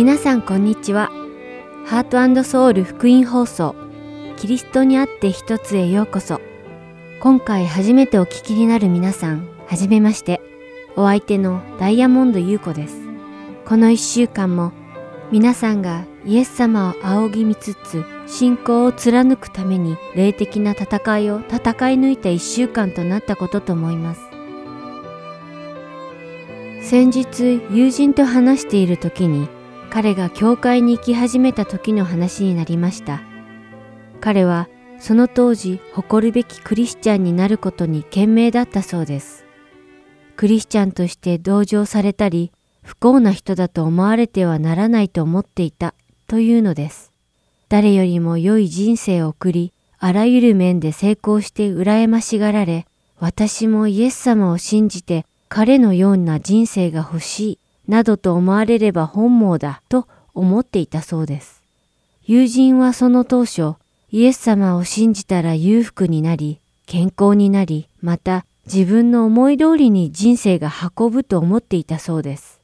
皆さんこんにちは。ハートソウル福音放送、キリストにあって一つへようこそ。今回初めてお聞きになる皆さん、はじめまして。お相手のダイヤモンド優子です。この一週間も皆さんがイエス様を仰ぎ見つつ信仰を貫くために霊的な戦いを戦い抜いた一週間となったことと思います。先日友人と話している時に彼が教会に行き始めた時の話になりました。彼はその当時誇るべきクリスチャンになることに懸命だったそうです。クリスチャンとして同情されたり不幸な人だと思われてはならないと思っていたというのです。誰よりも良い人生を送り、あらゆる面で成功して羨ましがられ、私もイエス様を信じて彼のような人生が欲しい、などと思われれば本望だと思っていたそうです。友人はその当初、イエス様を信じたら裕福になり、健康になり、また自分の思い通りに人生が運ぶと思っていたそうです。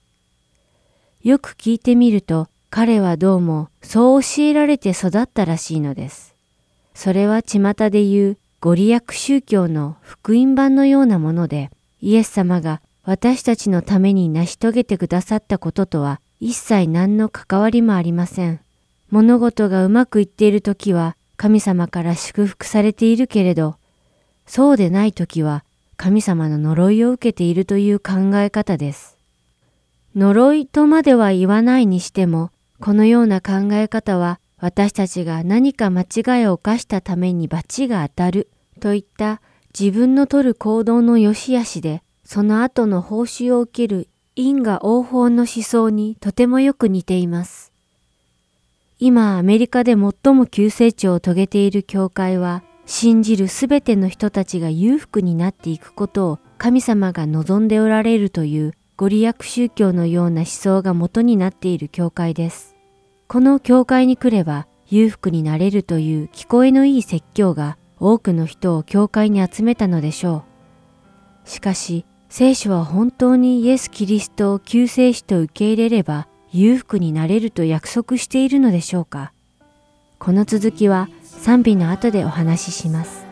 よく聞いてみると、彼はどうもそう教えられて育ったらしいのです。それは巷で言うご利益宗教の福音版のようなもので、イエス様が私たちのために成し遂げてくださったこととは一切何の関わりもありません。物事がうまくいっている時は神様から祝福されているけれど、そうでない時は神様の呪いを受けているという考え方です。呪いとまでは言わないにしても、このような考え方は私たちが何か間違いを犯したために罰が当たるといった自分の取る行動の良し悪しで、その後の報酬を受ける因果応報の思想にとてもよく似ています。今アメリカで最も急成長を遂げている教会は、信じるすべての人たちが裕福になっていくことを神様が望んでおられるというご利益宗教のような思想が元になっている教会です。この教会に来れば裕福になれるという聞こえのいい説教が多くの人を教会に集めたのでしょう。しかし、聖書は本当にイエス・キリストを救世主と受け入れれば裕福になれると約束しているのでしょうか？この続きは賛美の後でお話しします。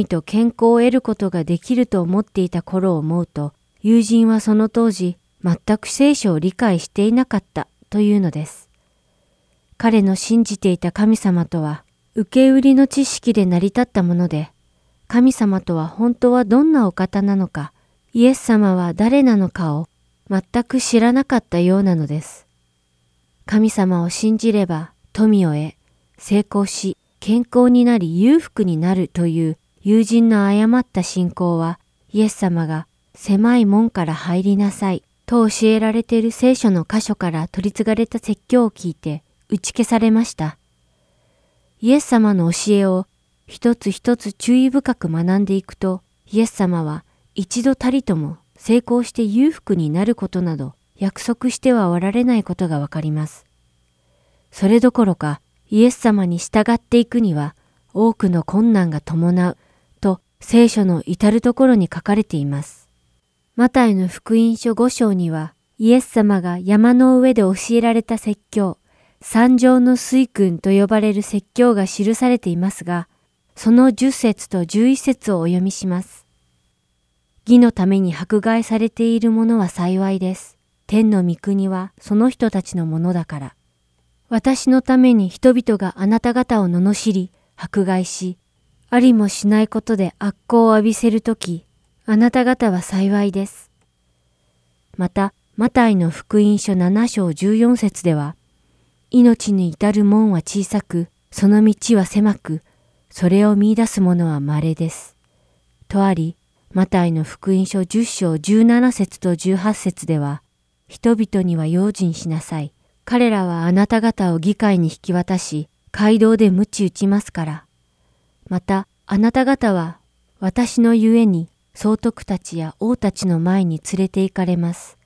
富と健康を得ることができると思っていた頃を思うと、友人はその当時、全く聖書を理解していなかったというのです。彼の信じていた神様とは、受け売りの知識で成り立ったもので、神様とは本当はどんなお方なのか、イエス様は誰なのかを全く知らなかったようなのです。神様を信じれば富を得、成功し、健康になり裕福になるという友人の誤った信仰は、イエス様が狭い門から入りなさいと教えられている聖書の箇所から取り継がれた説教を聞いて打ち消されました。イエス様の教えを一つ一つ注意深く学んでいくと、イエス様は一度たりとも成功して裕福になることなど約束してはおられないことがわかります。それどころか、イエス様に従っていくには多くの困難が伴う聖書の至るところに書かれています。マタイの福音書5章にはイエス様が山の上で教えられた説教、三条の水訓と呼ばれる説教が記されていますが、その10節と11節をお読みします。義のために迫害されている者は幸いです。天の御国はその人たちのものだから。私のために人々があなた方を罵り、迫害し、ありもしないことで悪行を浴びせるとき、あなた方は幸いです。また、マタイの福音書7章14節では、命に至る門は小さく、その道は狭く、それを見出す者は稀です。とあり、マタイの福音書10章17節と18節では、人々には用心しなさい。彼らはあなた方を議会に引き渡し、街道で鞭打ちますから。また、あなた方は、私のゆえに、総督たちや王たちの前に連れて行かれます。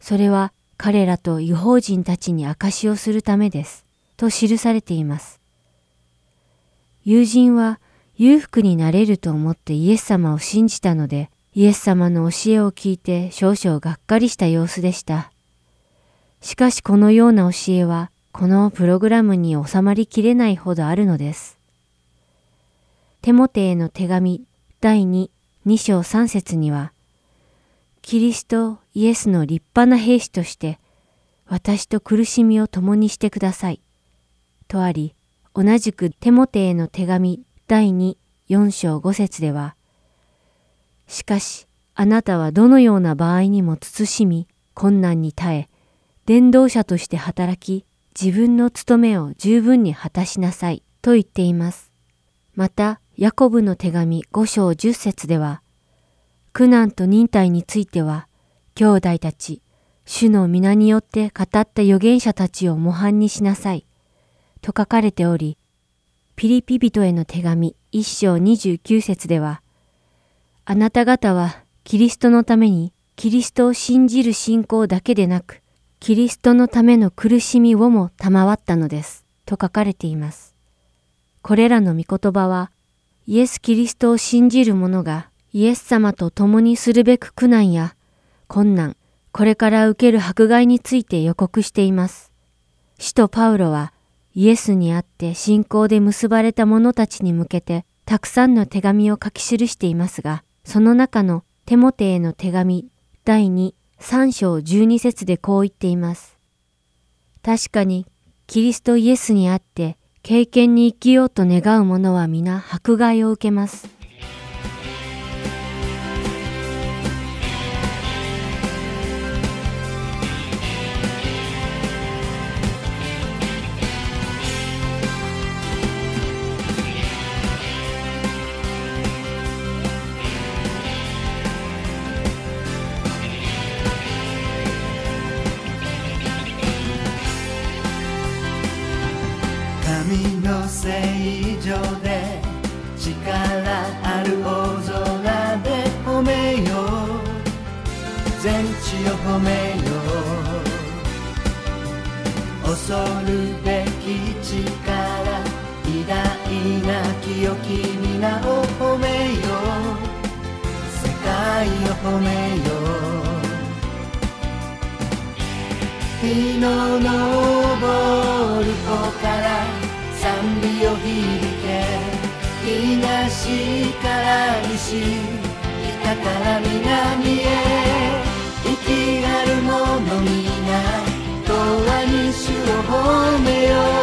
それは、彼らと違法人たちに証しをするためです。と記されています。友人は裕福になれると思ってイエス様を信じたので、イエス様の教えを聞いて少々がっかりした様子でした。しかしこのような教えは、このプログラムに収まりきれないほどあるのです。テモテへの手紙第2、2章3節には、キリストイエスの立派な兵士として、私と苦しみを共にしてください。とあり、同じくテモテへの手紙第2、4章5節では、しかし、あなたはどのような場合にも慎み、困難に耐え、伝道者として働き、自分の務めを十分に果たしなさい、と言っています。また、ヤコブの手紙5章10節では、苦難と忍耐については、兄弟たち、主の皆によって語った預言者たちを模範にしなさい、と書かれており、ピリピ人への手紙1章29節では、あなた方はキリストのためにキリストを信じる信仰だけでなく、キリストのための苦しみをも賜ったのです、と書かれています。これらの御言葉は、イエス・キリストを信じる者がイエス様と共にするべく苦難や困難、これから受ける迫害について予告しています。使徒パウロはイエスにあって信仰で結ばれた者たちに向けてたくさんの手紙を書き記していますが、その中のテモテへの手紙第2、3章12節でこう言っています。確かに、キリストイエスにあって経験に生きようと願う者は皆迫害を受けます。上で力ある大空で褒めよう。全地を褒めよう。恐るべき力偉大な清き皆を褒めよう世界を褒めよう。日の昇る子から賛美を響東から西北から南へ息ある者皆永遠に主を褒めよう。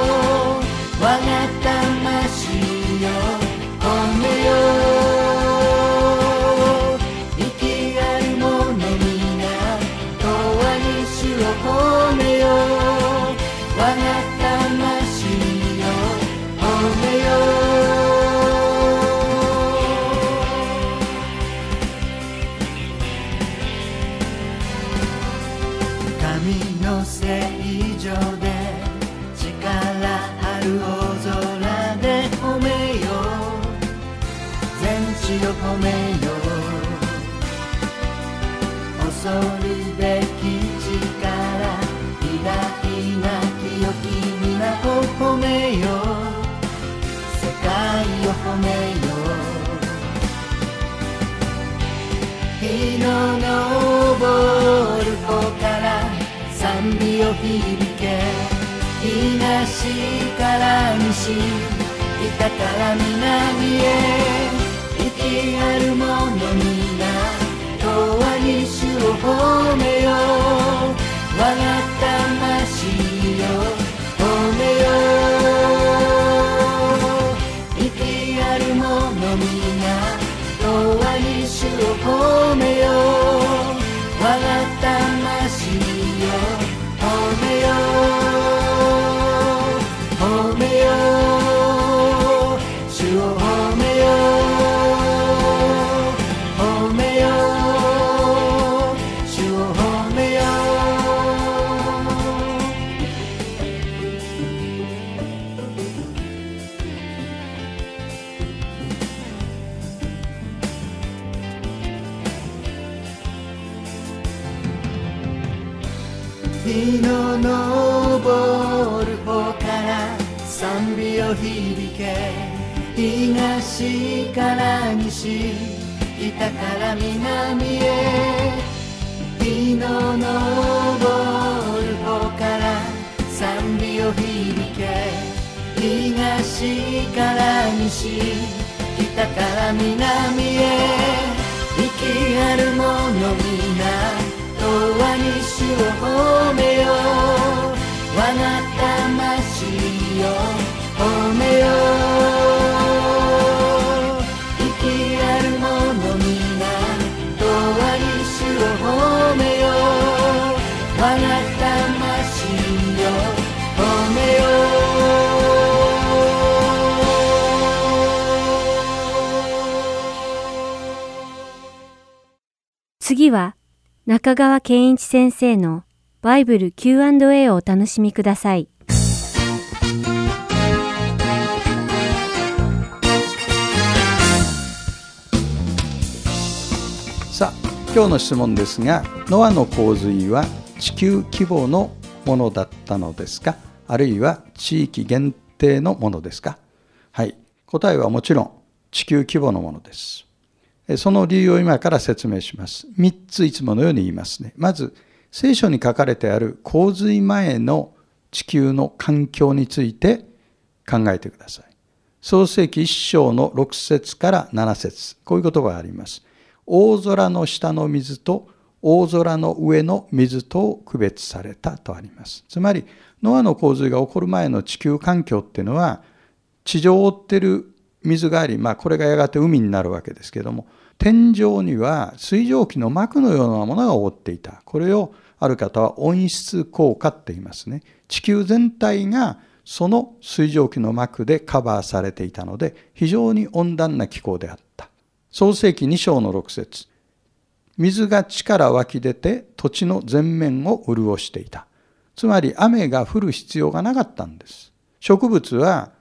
響け東から西北から南へ。息ある者皆永遠に主を褒めよう。我が魂よ褒めよう。息ある者皆永遠に主を褒めよ響け東から西北から南へ。日の昇る方から賛美を響け東から西北から南へ。息ある者皆永遠に主を褒めよう。我が魂よ褒めよう。息ある者皆永遠に主を褒めよう。我が魂よ。褒めよ次は中川健一先生のバイブル Q&A をお楽しみください。今日の質問ですがノアの洪水は地球規模のものだったのですか？あるいは地域限定のものですか？はい。答えはもちろん地球規模のものです。その理由を今から説明します。3ついつものように言いますね。まず聖書に書かれてある洪水前の地球の環境について考えてください。創世記1章の6節から7節。こういう言葉があります。大空の下の水と大空の上の水と区別されたとあります。つまり、ノアの洪水が起こる前の地球環境っていうのは、地上を覆ってる水があり、まあこれがやがて海になるわけですけども、天井には水蒸気の膜のようなものが覆っていた。これをある方は温室効果って言いますね。地球全体がその水蒸気の膜でカバーされていたので、非常に温暖な気候であった。創世記2章の6節水が地から湧き出て土地の全面を潤していた。つまり雨が降る必要がなかったんです。植物は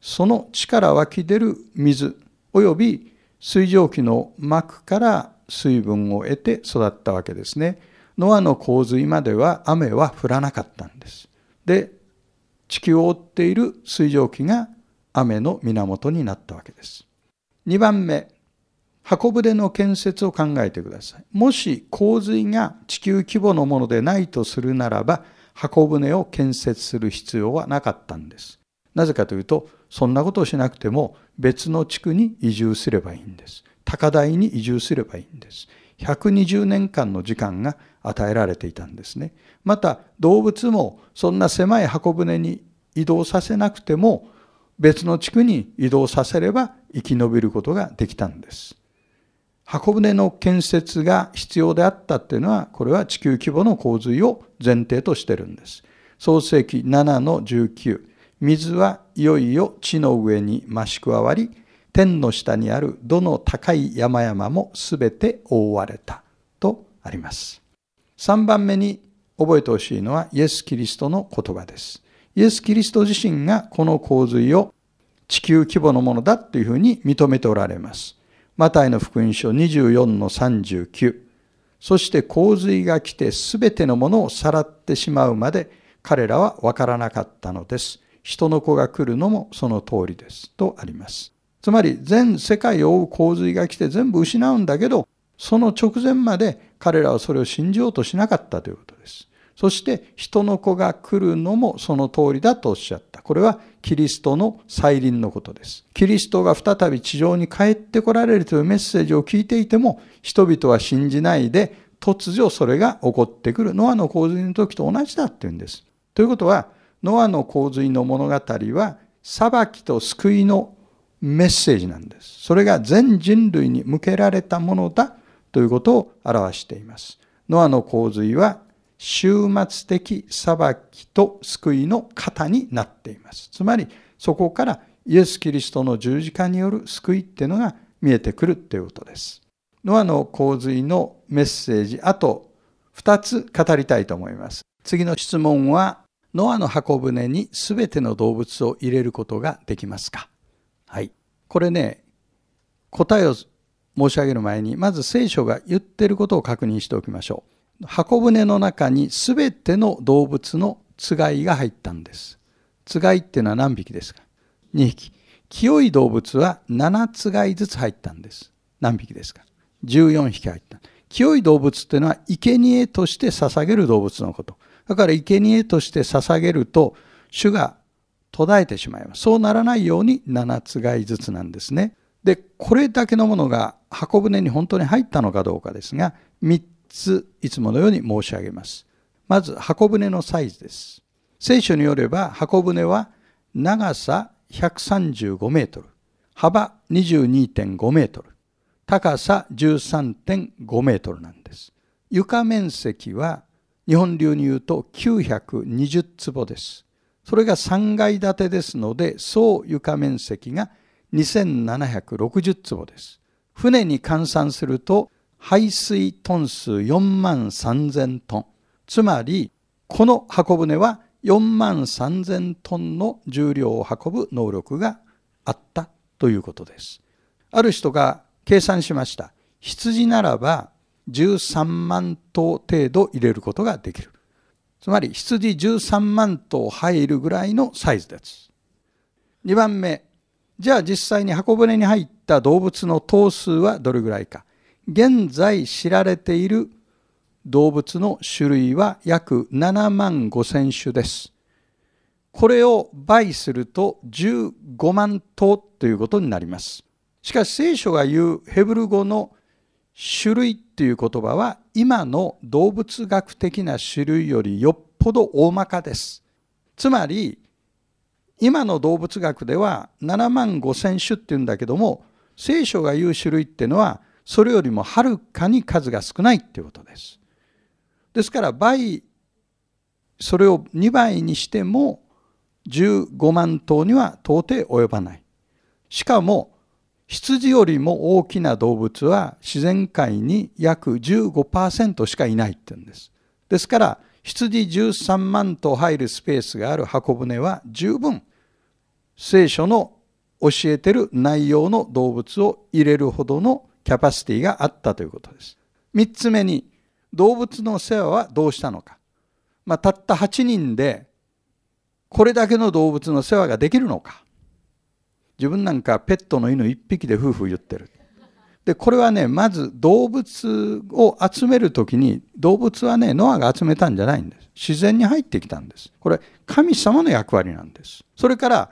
その地から湧き出る水及び水蒸気の膜から水分を得て育ったわけですね。ノアの洪水までは雨は降らなかったんです。で、地球を覆っている水蒸気が雨の源になったわけです。2番目、箱舟の建設を考えてください。もし洪水が地球規模のものでないとするならば、箱舟を建設する必要はなかったんです。なぜかというと、そんなことをしなくても別の地区に移住すればいいんです。高台に移住すればいいんです。120年間の時間が与えられていたんですね。また動物もそんな狭い箱舟に移動させなくても別の地区に移動させれば生き延びることができたんです。箱舟の建設が必要であったっていうのはこれは地球規模の洪水を前提としてるんです。創世記7の19水はいよいよ地の上に増し加わり天の下にあるどの高い山々もすべて覆われたとあります。3番目に覚えてほしいのはイエス・キリストの言葉です。イエス・キリスト自身がこの洪水を地球規模のものだというふうに認めておられます。マタイの福音書24の39。そして洪水が来てすべてのものをさらってしまうまで彼らはわからなかったのです。人の子が来るのもその通りです。とあります。つまり全世界を覆う洪水が来て全部失うんだけど、その直前まで彼らはそれを信じようとしなかったということです。そして人の子が来るのもその通りだとおっしゃった。これはキリストの再臨のことです。キリストが再び地上に帰ってこられるというメッセージを聞いていても、人々は信じないで、突如それが起こってくる。ノアの洪水の時と同じだっていうんです。ということは、ノアの洪水の物語は、裁きと救いのメッセージなんです。それが全人類に向けられたものだということを表しています。ノアの洪水は終末的裁きと救いの型になっています。つまりそこからイエス・キリストの十字架による救いっていうのが見えてくるということです。ノアの洪水のメッセージ、あと2つ語りたいと思います。次の質問は、ノアの箱舟に全ての動物を入れることができますか？はい。これね、答えを申し上げる前に、まず聖書が言ってることを確認しておきましょう。箱舟の中に全ての動物のつがいが入ったんです。つがいっていうのは何匹ですか ?2 匹。清い動物は7つがいずつ入ったんです。何匹ですか ?14 匹入った。清い動物っていうのは生贄として捧げる動物のこと。だから生贄として捧げると主が途絶えてしまいます。そうならないように7つがいずつなんですね。で、これだけのものが箱舟に本当に入ったのかどうかですが、3ついつものように申し上げます。まず箱舟のサイズです。聖書によれば箱舟は長さ135メートル、幅22.5メートル、高さ13.5メートルなんです。床面積は日本流に言うと920坪です。それが3階建てですので、総床面積が2760坪です。船に換算すると排水トン数4万3000トン。つまり、この箱舟は4万3000トンの重量を運ぶ能力があったということです。ある人が計算しました。羊ならば13万頭程度入れることができる。つまり羊13万頭入るぐらいのサイズです。2番目、じゃあ実際に箱舟に入った動物の頭数はどれぐらいか。現在知られている動物の種類は約7万5千種です。これを倍すると15万頭ということになります。しかし聖書が言うヘブル語の種類っていう言葉は今の動物学的な種類よりよっぽど大まかです。つまり今の動物学では7万5千種っていうんだけども聖書が言う種類っていうのはそれよりもはるかに数が少ないっていうことです。ですから倍それを2倍にしても15万頭には到底及ばない。しかも羊よりも大きな動物は自然界に約15%しかいないって言うんです。ですから羊13万頭入るスペースがある箱舟は十分聖書の教えてる内容の動物を入れるほどのキャパシティがあったということです。3つ目に、動物の世話はどうしたのか。まあ、たった8人で、これだけの動物の世話ができるのか。自分なんかペットの犬1匹で夫婦言ってる。で、これはね、まず動物を集めるときに、動物はね、ノアが集めたんじゃないんです。自然に入ってきたんです。これ、神様の役割なんです。それから、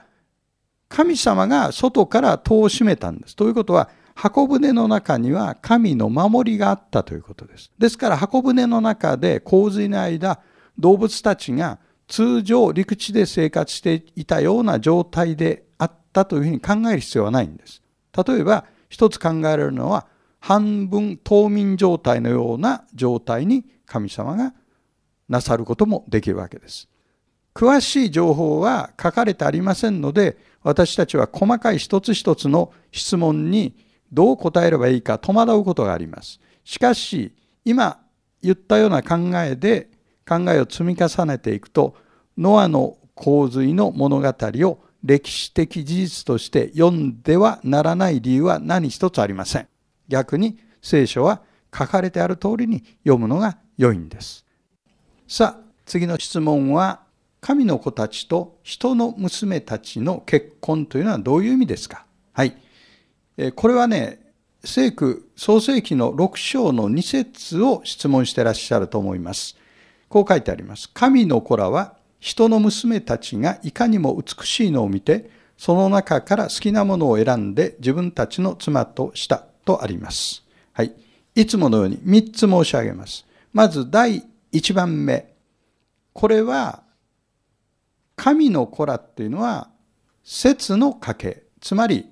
神様が外から戸を閉めたんです。ということは、箱舟の中には神の守りがあったということです。ですから箱舟の中で洪水の間、動物たちが通常陸地で生活していたような状態であったというふうに考える必要はないんです。例えば一つ考えられるのは半分冬眠状態のような状態に神様がなさることもできるわけです。詳しい情報は書かれてありませんので私たちは細かい一つ一つの質問にどう答えればいいか戸惑うことがあります。しかし今言ったような考えで考えを積み重ねていくとノアの洪水の物語を歴史的事実として読んではならない理由は何一つありません。逆に聖書は書かれてある通りに読むのが良いんです。さあ、次の質問は、神の子たちと人の娘たちの結婚というのはどういう意味ですか？はい。これはね、聖句創世記の6章の2節を質問してらっしゃると思います。こう書いてあります。神の子らは人の娘たちがいかにも美しいのを見て、その中から好きなものを選んで自分たちの妻としたとあります。はい。いつものように3つ申し上げます。まず第1番目。これは、神の子らっていうのは、説の家系。つまり、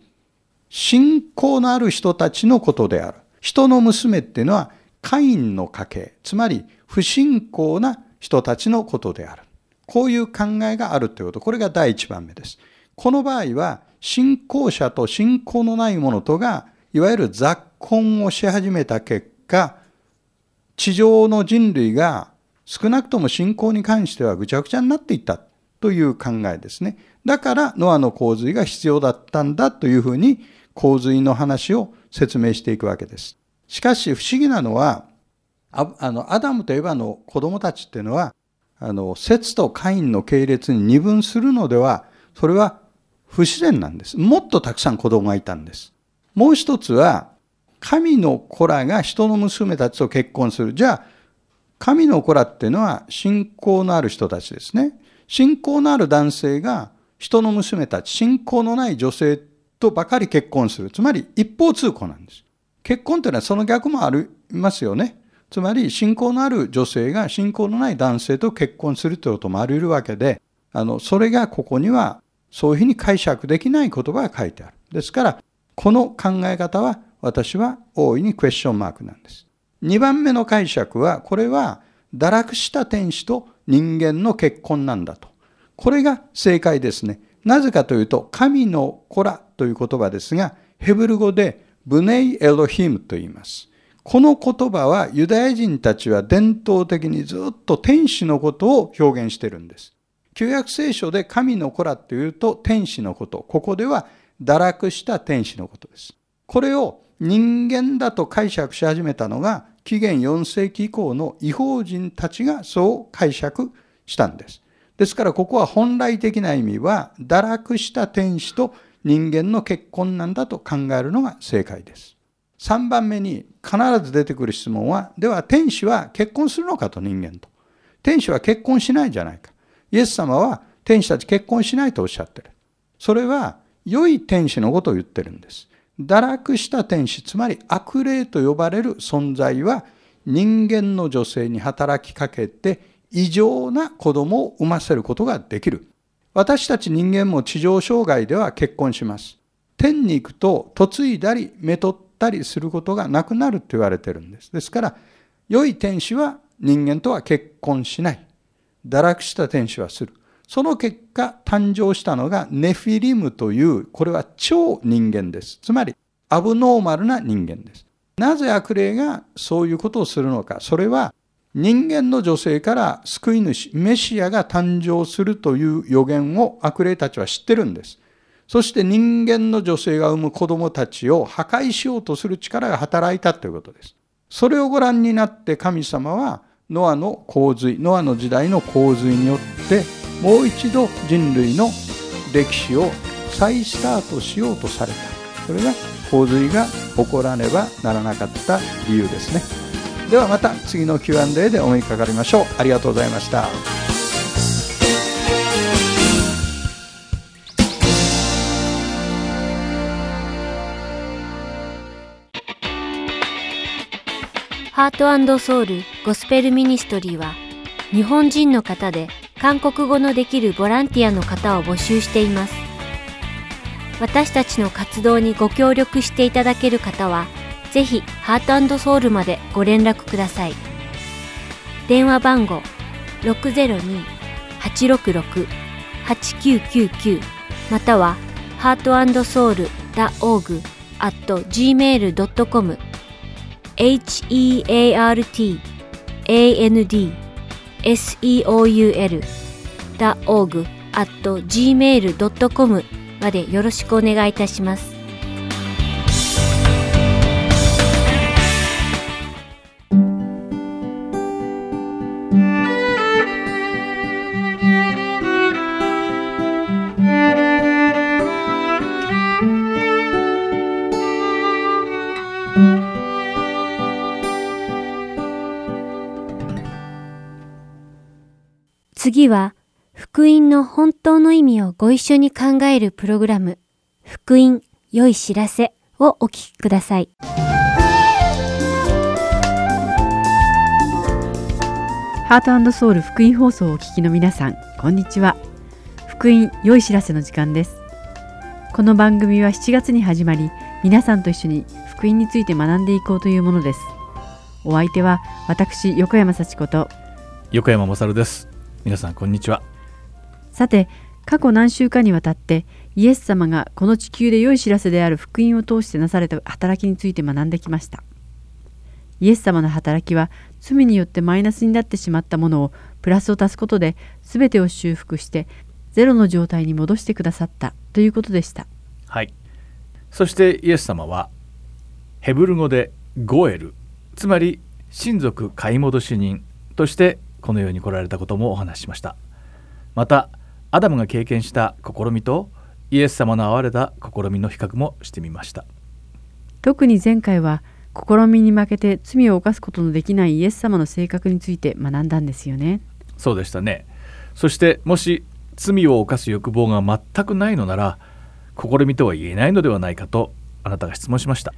信仰のある人たちのことである。人の娘っていうのは、カインの家系。つまり、不信仰な人たちのことである。こういう考えがあるということ。これが第一番目です。この場合は、信仰者と信仰のない者とが、いわゆる雑婚をし始めた結果、地上の人類が少なくとも信仰に関してはぐちゃぐちゃになっていったという考えですね。だからノアの洪水が必要だったんだというふうに洪水の話を説明していくわけです。しかし不思議なのは、あのアダムとエヴァの子供たちっていうのはあの、節とカインの系列に二分するのでは、それは不自然なんです。もっとたくさん子供がいたんです。もう一つは、神の子らが人の娘たちと結婚する。じゃあ、神の子らっていうのは信仰のある人たちですね。信仰のある男性が人の娘たち、信仰のない女性とばかり結婚する。つまり一方通行なんです。結婚というのはその逆もありますよね。つまり信仰のある女性が信仰のない男性と結婚するということもあり得るわけで、あの、それがここにはそういうふうに解釈できない言葉が書いてある。ですから、この考え方は私は大いにクエスチョンマークなんです。二番目の解釈は、これは堕落した天使と人間の結婚なんだと。これが正解ですね。なぜかというと、神の子らという言葉ですが、ヘブル語でブネイエロヒムと言います。この言葉はユダヤ人たちは伝統的にずっと天使のことを表現してるんです。旧約聖書で神の子らというと天使のこと。ここでは堕落した天使のことです。これを人間だと解釈し始めたのが紀元4世紀以降の違法人たちがそう解釈したんです。ですからここは本来的な意味は堕落した天使と人間の結婚なんだと考えるのが正解です。3番目に必ず出てくる質問は、では天使は結婚するのかと人間と。天使は結婚しないじゃないか。イエス様は天使たち結婚しないとおっしゃってる。それは良い天使のことを言ってるんです。堕落した天使、つまり悪霊と呼ばれる存在は人間の女性に働きかけて異常な子供を産ませることができる。私たち人間も地上障害では結婚します。天に行くと嫁いだりめとったりすることがなくなると言われてるんです。ですから、良い天使は人間とは結婚しない。堕落した天使はする。その結果、誕生したのがネフィリムという、これは超人間です。つまり、アブノーマルな人間です。なぜ悪霊がそういうことをするのか。それは、人間の女性から救い主、メシアが誕生するという予言を悪霊たちは知ってるんです。そして人間の女性が産む子供たちを破壊しようとする力が働いたということです。それをご覧になって神様はノアの洪水、ノアの時代の洪水によってもう一度人類の歴史を再スタートしようとされた。それが洪水が起こらねばならなかった理由ですね。ではまた次の Q&A でお目にかかりましょうありがとうございましたハートソウルゴスペルミニストリーは日本人の方で韓国語のできるボランティアの方を募集しています。私たちの活動にご協力していただける方は、ぜひハートソウルまでご連絡ください。電話番号602-866-8999または heartandsoul.org at gmail.com heartandseoul.org at gmail.com までよろしくお願いいたします。次は福音の本当の意味をご一緒に考えるプログラム、福音良い知らせをお聞きください。ハートソウル福音放送をお聞きの皆さん、こんにちは。福音良い知らせの時間です。この番組は7月に始まり、皆さんと一緒に福音について学んでいこうというものです。お相手は私横山幸子と横山勝です。皆さんこんにちは。さて過去何週間にわたってイエス様がこの地球で良い知らせである福音を通してなされた働きについて学んできました。イエス様の働きは罪によってマイナスになってしまったものをプラスを足すことで全てを修復してゼロの状態に戻してくださったということでした。はい。そしてイエス様はヘブル語でゴエルつまり親族買い戻し人としてこの世に来られたこともお話ししました。またアダムが経験した試みとイエス様の会われた試みの比較もしてみました。特に前回は試みに負けて罪を犯すことのできないイエス様の性格について学んだんですよね。そうでしたね。そしてもし罪を犯す欲望が全くないのなら試みとは言えないのではないかとあなたが質問しました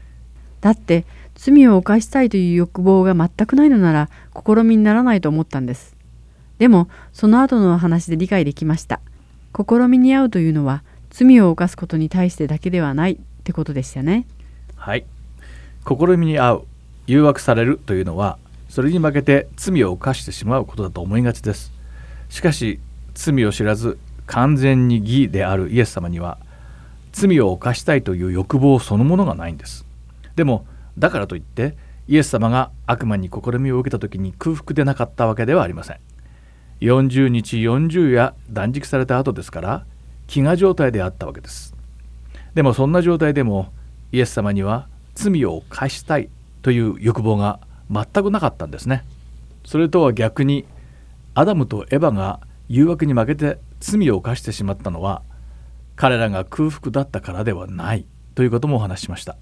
だって罪を犯したいという欲望が全くないのなら試みにならないと思ったんです。でもその後の話で理解できました。試みに遭うというのは罪を犯すことに対してだけではないってことでしたね。はい。試みに遭う、誘惑されるというのはそれに負けて罪を犯してしまうことだと思いがちです。しかし罪を知らず完全に義であるイエス様には罪を犯したいという欲望そのものがないんです。でもだからといってイエス様が悪魔に試みを受けた時に空腹でなかったわけではありません。40日40夜断食された後ですから飢餓状態であったわけです。でもそんな状態でもイエス様には罪を犯したいという欲望が全くなかったんですね。それとは逆にアダムとエバが誘惑に負けて罪を犯してしまったのは彼らが空腹だったからではないということもお話ししました。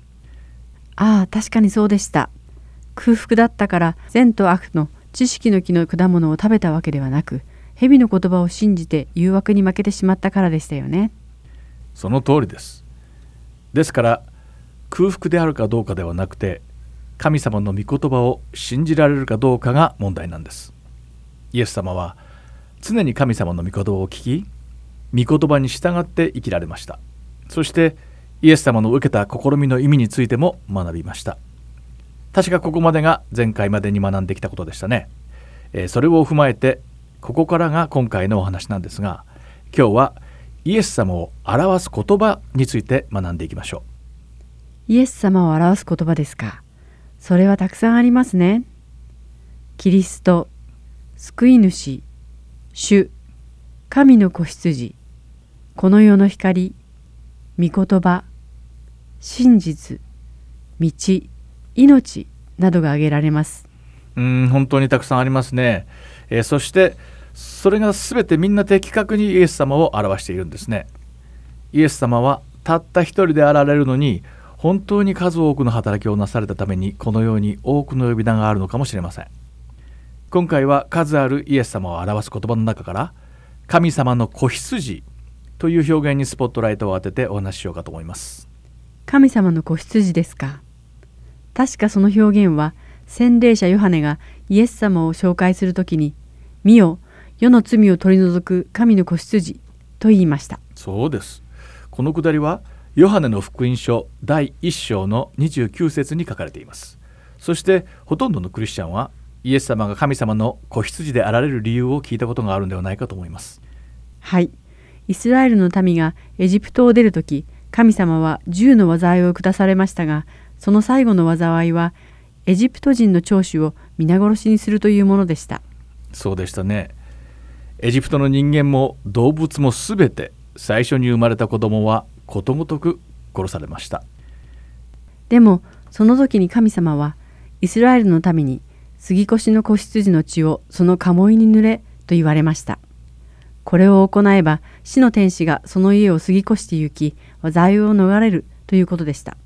ああ確かにそうでした。空腹だったから善と悪の知識の木の果物を食べたわけではなく蛇の言葉を信じて誘惑に負けてしまったからでしたよね。その通りです。ですから空腹であるかどうかではなくて神様の御言葉を信じられるかどうかが問題なんです。イエス様は常に神様の御言葉を聞き御言葉に従って生きられました。そしてイエス様の受けた試みの意味についても学びました。確かここまでが前回までに学んできたことでしたね、えー、それを踏まえてここからが今回のお話なんですが今日はイエス様を表す言葉について学んでいきましょう。イエス様を表す言葉ですか？それはたくさんありますね。キリスト救い主主神の子羊この世の光御言葉真実道命などが挙げられます。うん本当にたくさんありますね、えー、そしてそれが全てみんな的確にイエス様を表しているんですね。イエス様はたった一人であられるのに本当に数多くの働きをなされたためにこのように多くの呼び名があるのかもしれません。今回は数あるイエス様を表す言葉の中から神様の子羊という表現にスポットライトを当ててお話ししようかと思います。神様の子羊ですか？確かその表現は洗礼者ヨハネがイエス様を紹介するときに「見よ世の罪を取り除く神の子羊」と言いました。そうです。このくだりはヨハネの福音書第1章の29節に書かれています。そしてほとんどのクリスチャンはイエス様が神様の子羊であられる理由を聞いたことがあるんではないかと思います。はい。イスラエルの民がエジプトを出る時神様は銃の災いを下されましたがその最後の災いはエジプト人の長子を皆殺しにするというものでした。そうでしたね。エジプトの人間も動物もすべて最初に生まれた子供はことごとく殺されました。でもその時に神様はイスラエルの民に杉越の子羊の血をその鴨居に濡れと言われました。これを行えば死の天使がその家を過ぎ越して行き災いを逃れるということでした。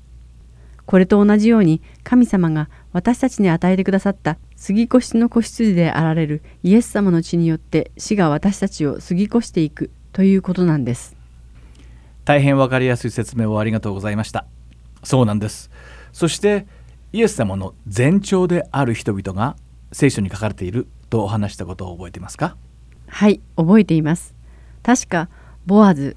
これと同じように神様が私たちに与えてくださった杉越の子羊であられるイエス様の血によって死が私たちを過ぎ越していくということなんです。大変わかりやすい説明をありがとうございました。そうなんです。そしてイエス様の前兆である人々が聖書に書かれていると話したことを覚えていますか？はい覚えています。確かボアズ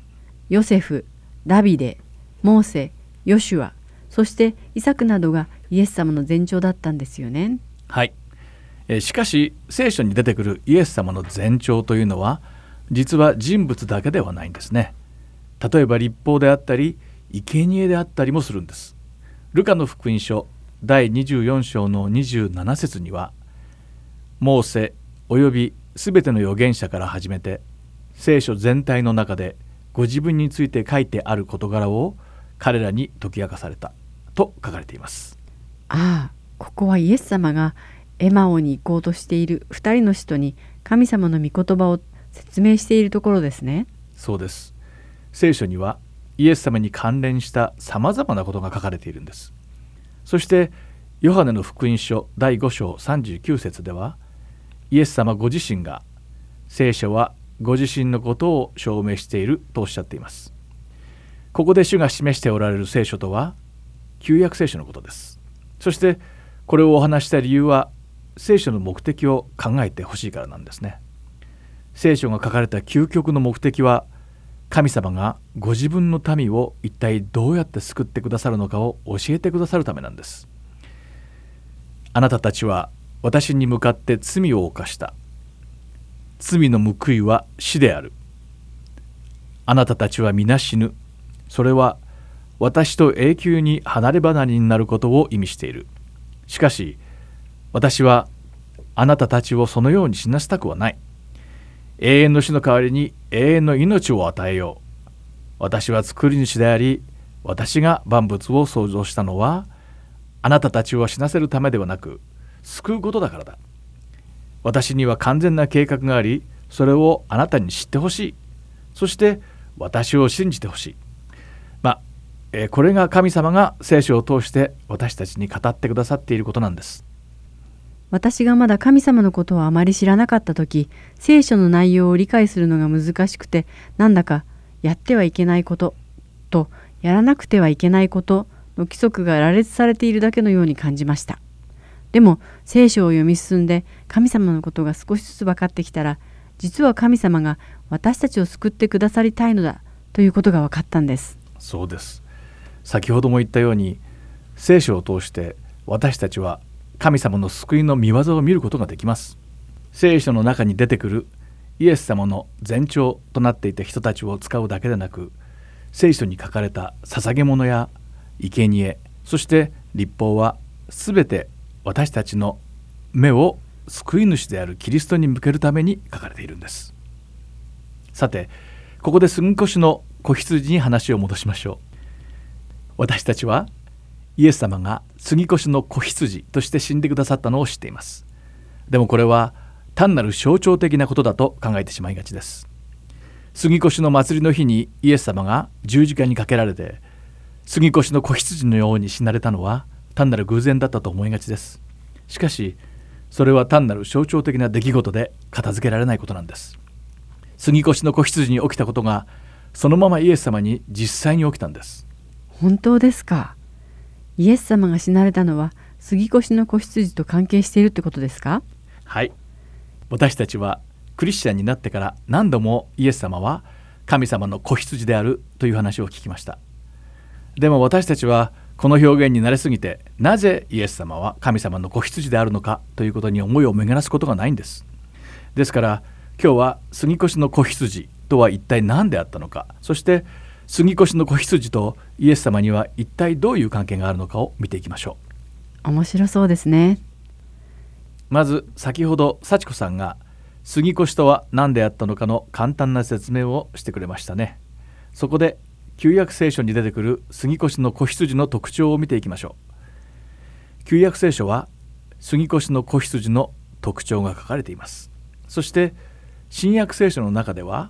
ヨセフダビデモーセヨシュアそしてイサクなどがイエス様の前兆だったんですよね。はい。えしかし聖書に出てくるイエス様の前兆というのは実は人物だけではないんですね。例えば立法であったり生贄であったりもするんです。ルカの福音書第24章の27節にはモーセおよびすべての預言者から始めて聖書全体の中でご自分について書いてある事柄を彼らに解き明かされた。と書かれています。ああここはイエス様がエマオに行こうとしている2人の人に神様の御言葉を説明しているところですね。そうです。聖書にはイエス様に関連したさまざまなことが書かれているんです。そしてヨハネの福音書第5章39節ではイエス様ご自身が聖書はご自身のことを証明しているとおっしゃっています。ここで主が示しておられる聖書とは旧約聖書のことです。そしてこれをお話した理由は聖書の目的を考えてほしいからなんですね。聖書が書かれた究極の目的は神様がご自分の民を一体どうやって救ってくださるのかを教えてくださるためなんです。あなたたちは私に向かって罪を犯した。罪の報いは死である。あなたたちは皆死ぬ。それは私と永久に離れ離れになることを意味している。しかし私はあなたたちをそのように死なせたくはない。永遠の死の代わりに永遠の命を与えよう。私は作り主であり私が万物を創造したのはあなたたちを死なせるためではなく救うことだからだ。私には完全な計画がありそれをあなたに知ってほしい。そして私を信じてほしい。まあ、えーこれが神様が聖書を通して私たちに語ってくださっていることなんです。私がまだ神様のことをあまり知らなかった時聖書の内容を理解するのが難しくてなんだかやってはいけないこととやらなくてはいけないことの規則が羅列されているだけのように感じました。でも聖書を読み進んで神様のことが少しずつ分かってきたら実は神様が私たちを救ってくださりたいのだということが分かったんです。そうです。先ほども言ったように聖書を通して私たちは神様の救いの見業を見ることができます。聖書の中に出てくるイエス様の前兆となっていた人たちを使うだけでなく聖書に書かれた捧げ物や生贄そして立法は全て私たちの目を救い主であるキリストに向けるために書かれているんです。さてここで杉越の子羊に話を戻しましょう。私たちはイエス様が杉越の子羊として死んでくださったのを知っています。でもこれは単なる象徴的なことだと考えてしまいがちです。杉越の祭りの日にイエス様が十字架にかけられて杉越の子羊のように死なれたのは単なる偶然だったと思いがちです。しかしそれは単なる象徴的な出来事で片付けられないことなんです。杉越の子羊に起きたことがそのままイエス様に実際に起きたんです。本当ですか？イエス様が死なれたのは杉越の子羊と関係しているってことですか？はい。私たちはクリスチャンになってから何度もイエス様は神様の子羊であるという話を聞きました。でも私たちはこの表現に慣れすぎてなぜイエス様は神様の子羊であるのかということに思いを巡らすことがないんです。ですから今日は杉越の子羊とは一体何であったのかそして杉越の子羊とイエス様には一体どういう関係があるのかを見ていきましょう。面白そうですね。まず先ほど幸子さんが杉越とは何であったのかの簡単な説明をしてくれましたね。そこで旧約聖書に出てくる杉越の子羊の特徴を見ていきましょう。旧約聖書は杉越の子羊の特徴が書かれています。そして新約聖書の中では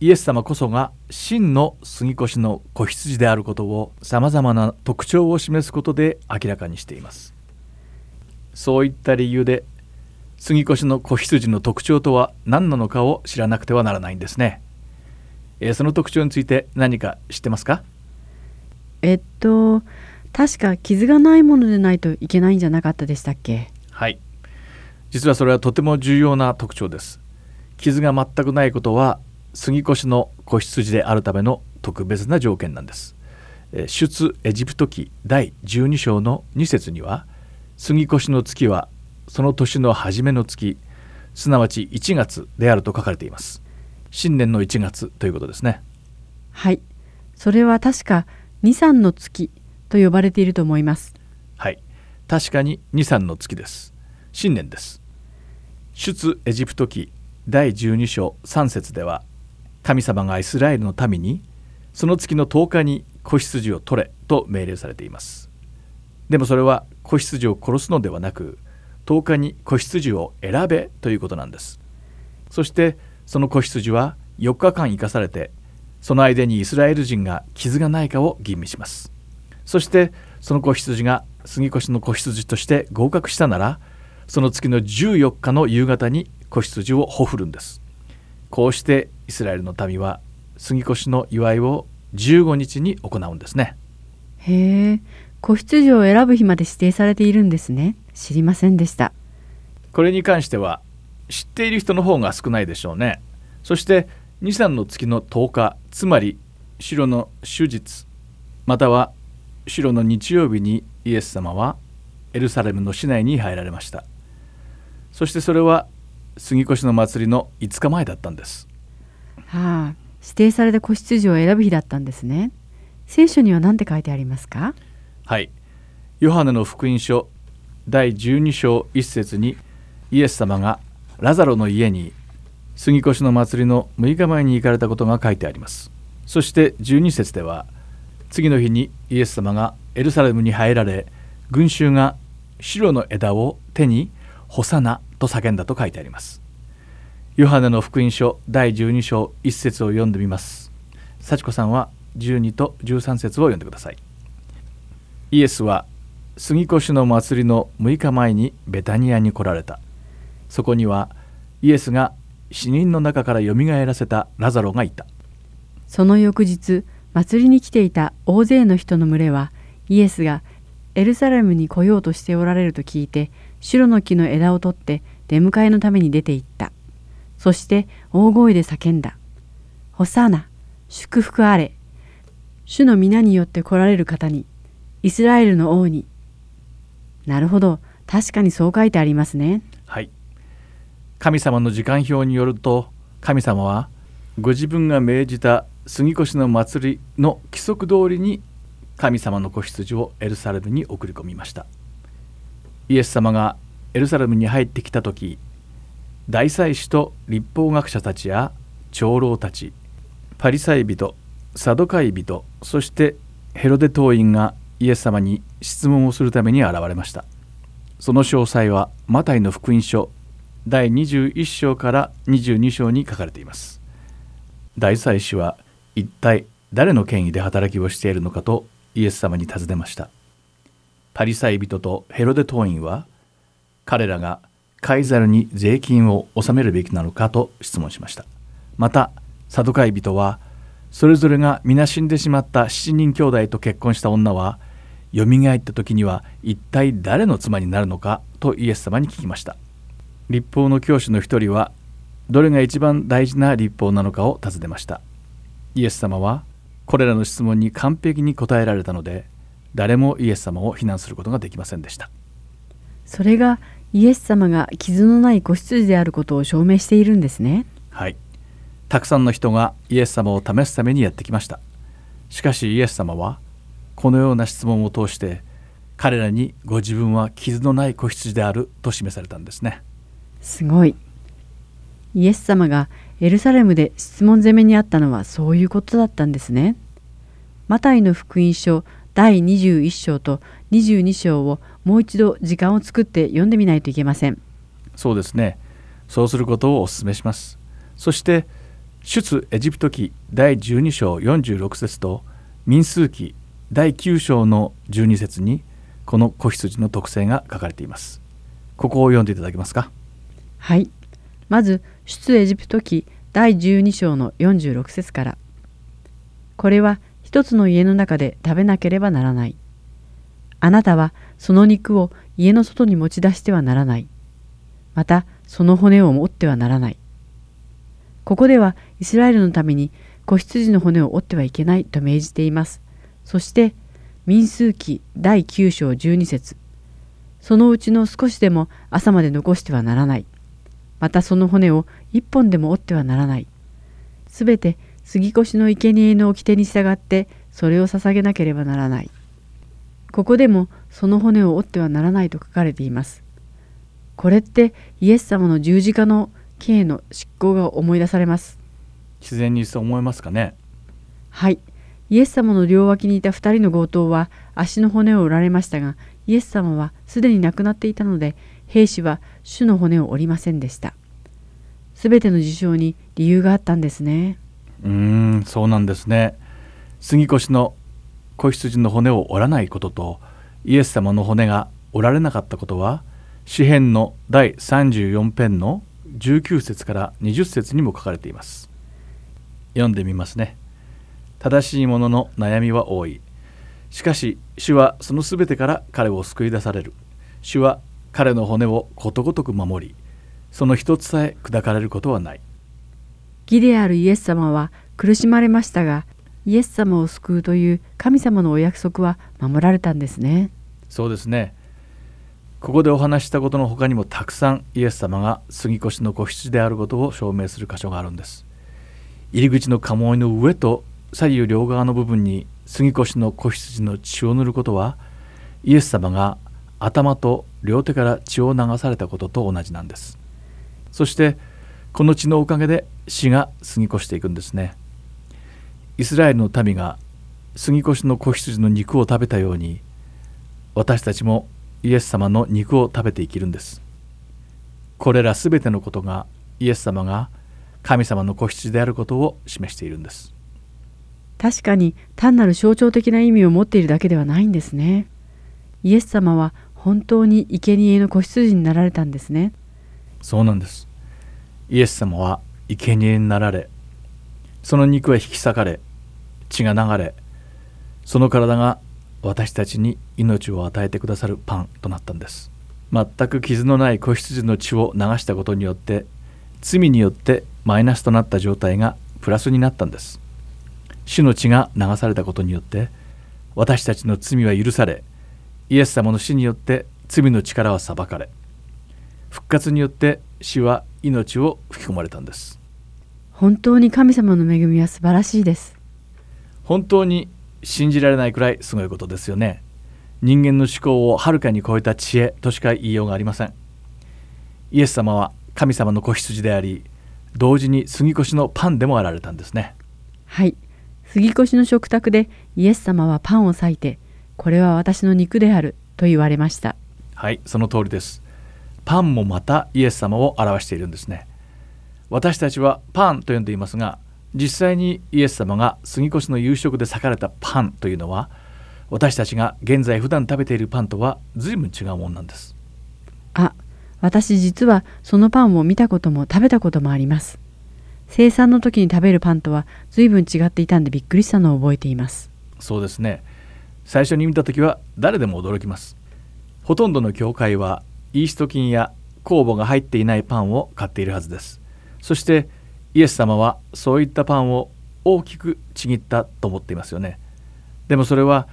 イエス様こそが真の杉越の子羊であることをさまざまな特徴を示すことで明らかにしています。そういった理由で杉越の子羊の特徴とは何なのかを知らなくてはならないんですね、えー、その特徴について何か知ってますか？えっと確か傷がないものでないといけないんじゃなかったでしたっけ？はい。実はそれはとても重要な特徴です。傷が全くないことは杉越の子羊であるための特別な条件なんです。出エジプト記第12章の2節には杉越の月はその年の初めの月すなわち1月であると書かれています新年の1月ということですね。はい。それは確か23の月と呼ばれていると思います。はい。確かに23の月です。新年です。出エジプト記第12章3節では神様がイスラエルの民にその月の10日に子羊を取れと命令されています。でもそれは子羊を殺すのではなく10日に子羊を選べということなんです。そしてその子羊は4日間生かされてその間にイスラエル人が傷がないかを吟味します。そしてその子羊が杉越の子羊として合格したならその月の14日の夕方に子羊をほふるんです。こうしてイスラエルの民は杉越の祝いを15日に行うんですね。へえ子羊を選ぶ日まで指定されているんですね。知りませんでした。これに関しては知っている人の方が少ないでしょうね。そして23の月の10日つまり白の手術または白の日曜日にイエス様はエルサレムの市内に入られました。そしてそれは杉越の祭りの5日前だったんです。はあ指定された子羊を選ぶ日だったんですね。聖書には何て書いてありますか？はい。ヨハネの福音書第12章1節にイエス様がラザロの家に杉越の祭りの6日前に行かれたことが書いてあります。そして12節では次の日にイエス様がエルサレムに入られ群衆が白の枝を手に「干さな」と叫んだと書いてあります。ヨハネの福音書第12章1節を読んでみます。幸子さんは12と13節を読んでください。イエスは杉越の祭りの6日前にベタニアに来られた。そこにはイエスが死人の中からよみがえらせたラザロがいたその翌日祭りに来ていた大勢の人の群れはイエスがエルサレムに来ようとしておられると聞いて白の木の枝を取って出迎えのために出て行ったそして大声で叫んだ「ホサーナ祝福あれ主の皆によって来られる方にイスラエルの王に。なるほど、確かにそう書いてありますね。はい。神様の時間表によると、神様はご自分が命じた杉越の祭りの規則通りに神様の子羊をエルサレムに送り込みました。イエス様がエルサレムに入ってきた時、大祭司と立法学者たちや長老たち、パリサイ人、サドカイ人、そしてヘロデ党員がイエス様に質問をするために現れましたその詳細はマタイの福音書第21章から22章に書かれています。大祭司は一体誰の権威で働きをしているのかとイエス様に尋ねました。パリサイ人とヘロデ党員は彼らがカイザルに税金を納めるべきなのかと質問しました。またサドカイ人はそれぞれが皆死んでしまった7人兄弟と結婚した女はよみがえった時には一体誰の妻になるのかとイエス様に聞きました。立法の教師の一人はどれが一番大事な立法なのかを尋ねました。イエス様はこれらの質問に完璧に答えられたので誰もイエス様を非難することができませんでした。それがイエス様が傷のない子羊であることを証明しているんですね。はい。たくさんの人がイエス様を試すためにやってきました。しかしイエス様はこのような質問を通して彼らにご自分は傷のない子羊であると示されたんですねすごい。イエス様がエルサレムで質問攻めにあったのはそういうことだったんですね。マタイの福音書第21章と22章をもう一度時間を作って読んでみないといけません。そうですね。そうすることをお勧めします。そして出エジプト記第12章46節と民数記第9章の12節にこの子羊の特性が書かれています。ここを読んでいただけますか？はい。まず出エジプト記第12章の46節から。これは一つの家の中で食べなければならない。あなたはその肉を家の外に持ち出してはならない。またその骨を折ってはならない。ここではイスラエルのために子羊の骨を折ってはいけないと命じています。そして民数記第9章12節。そのうちの少しでも朝まで残してはならない。またその骨を一本でも折ってはならない。すべて杉越の生贄の掟に従ってそれを捧げなければならない。ここでもその骨を折ってはならないと書かれています。これってイエス様の十字架の刑の執行が思い出されます。自然にそう思いますかね？はい。イエス様の両脇にいた2人の強盗は足の骨を折られましたがイエス様はすでに亡くなっていたので兵士は主の骨を折りませんでした。すべての事象に理由があったんですね。うーんそうなんですね。杉越の子羊の骨を折らないこととイエス様の骨が折られなかったことは詩編の第34編の19節から20節にも書かれています。読んでみますね。正しい者の悩みは多い。しかし主はそのすべてから彼を救い出される。主は彼の骨をことごとく守り、その一つさえ砕かれることはない。義であるイエス様は苦しまれましたが、イエス様を救うという神様のお約束は守られたんですね。そうですね。ここでお話したことの他にもたくさんイエス様が杉越の子羊であることを証明する箇所があるんです。入り口の鴨居の上と左右両側の部分に杉越の子羊の血を塗ることはイエス様が頭と両手から血を流されたことと同じなんです。そしてこの血のおかげで死が過ぎ越していくんですね。イスラエルの民が杉越の子羊の肉を食べたように私たちもイエス様の肉を食べて生きるんです。これらすべてのことがイエス様が神様の子羊であることを示しているんです。確かに単なる象徴的な意味を持っているだけではないんですね。イエス様は本当に生贄の子羊になられたんですね。そうなんです。イエス様は生贄になられ、その肉は引き裂かれ、血が流れ、その体が私たちに命を与えてくださるパンとなったんです。全く傷のない子羊の血を流したことによって、罪によってマイナスとなった状態がプラスになったんです。主の血が流されたことによって私たちの罪は許されイエス様の死によって罪の力は裁かれ復活によって死は命を吹き込まれたんです。本当に神様の恵みは素晴らしいです。本当に信じられないくらいすごいことですよね。人間の思考をはるかに超えた知恵としか言いようがありません。イエス様は神様の子羊であり同時に杉越のパンでもあられたんですね。はい。杉越の食卓でイエス様はパンを裂いて、これは私の肉であると言われました。はい、その通りです。パンもまたイエス様を表しているんですね。私たちはパンと呼んでいますが、実際にイエス様が杉越の夕食で裂かれたパンというのは、私たちが現在普段食べているパンとは随分違うものなんです。あ、私実はそのパンを見たことも食べたこともあります。生産の時に食べるパンとは随分違っていたんでびっくりしたのを覚えていますそうですね最初に見た時は誰でも驚きます。ほとんどの教会はイースト菌や酵母が入っていないパンを買っているはずです。そしてイエス様はそういったパンを大きくちぎったと思っていますよね。でもそれは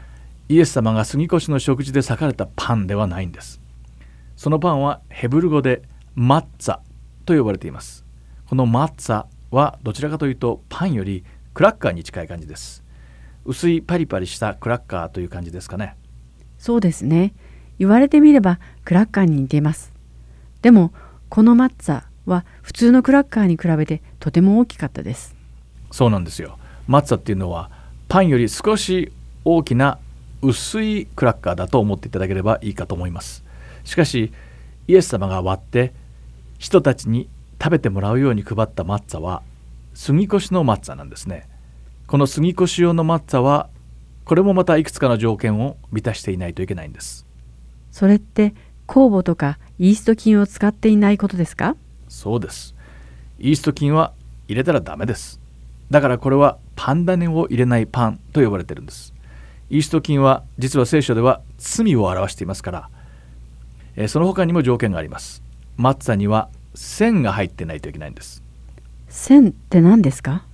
イエス様が杉越の食事で裂かれたパンではないんです。そのパンはヘブル語でマッツァと呼ばれています。このマッツァはどちらかというとパンよりクラッカーに近い感じです。薄いパリパリしたクラッカーという感じですかね。そうですね。言われてみればクラッカーに似ています。でもこのマッツァは普通のクラッカーに比べてとても大きかったです。そうなんですよ。マッツァっていうのはパンより少し大きな薄いクラッカーだと思っていただければいいかと思います。しかしイエス様が割って人たちに食べてもらうように配ったマッツァは杉越のマッツァなんですねこの杉越用のマッツァはこれもまたいくつかの条件を満たしていないといけないんです。それって酵母とかイースト菌を使っていないことですか？そうです。イースト菌は入れたらダメです。だからこれはパンダネを入れないパンと呼ばれてるんです。イースト菌は実は聖書では罪を表していますからえその他にも条件があります。マッツァには線が入ってないといけないんです。線って何ですか？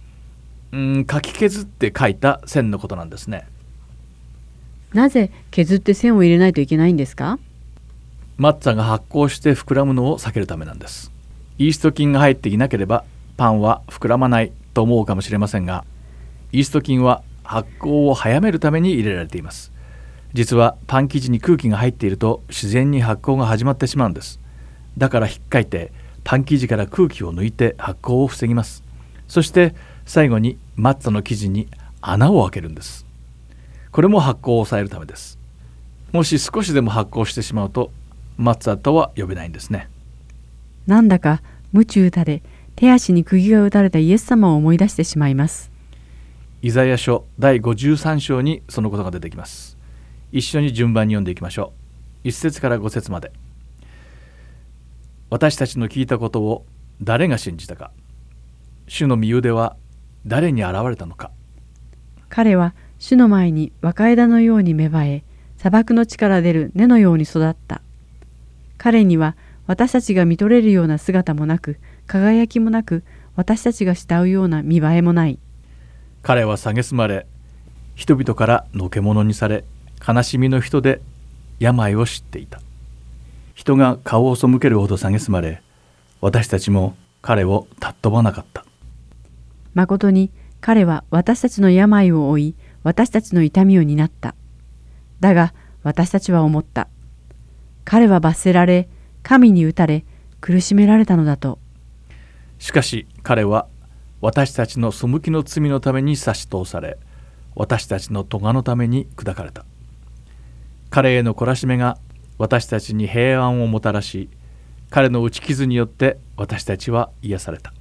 うん書き削って書いた線のことなんですね。なぜ削って線を入れないといけないんですか？マッツァが発酵して膨らむのを避けるためなんです。イースト菌が入っていなければパンは膨らまないと思うかもしれませんがイースト菌は発酵を早めるために入れられています。実はパン生地に空気が入っていると自然に発酵が始まってしまうんです。だからひっかいてパン生地から空気を抜いて発酵を防ぎます。そして最後にマッツァの生地に穴を開けるんです。これも発酵を抑えるためです。もし少しでも発酵してしまうとマッツァとは呼べないんですね。なんだか鞭打たれ手足に釘が打たれたイエス様を思い出してしまいます。イザヤ書第53章にそのことが出てきます。一緒に順番に読んでいきましょう。1節から5節まで。私たちの聞いたことを誰が信じたか。主の身腕は誰に現れたのか。彼は主の前に若枝のように芽生え砂漠の地から出る根のように育った。彼には私たちが見とれるような姿もなく輝きもなく私たちが慕うような見栄えもない。彼は蔑まれ人々からのけ者にされ悲しみの人で病を知っていた。人が顔を背けるほど蔑まれ私たちも彼を尊ばなかったまことに彼は私たちの病を負い私たちの痛みを担った。だが私たちは思った。彼は罰せられ神に打たれ苦しめられたのだと。しかし彼は私たちの背きの罪のために差し通され私たちの咎のために砕かれた。彼への懲らしめが私たちに平安をもたらし彼の打ち傷によって私たちは癒された。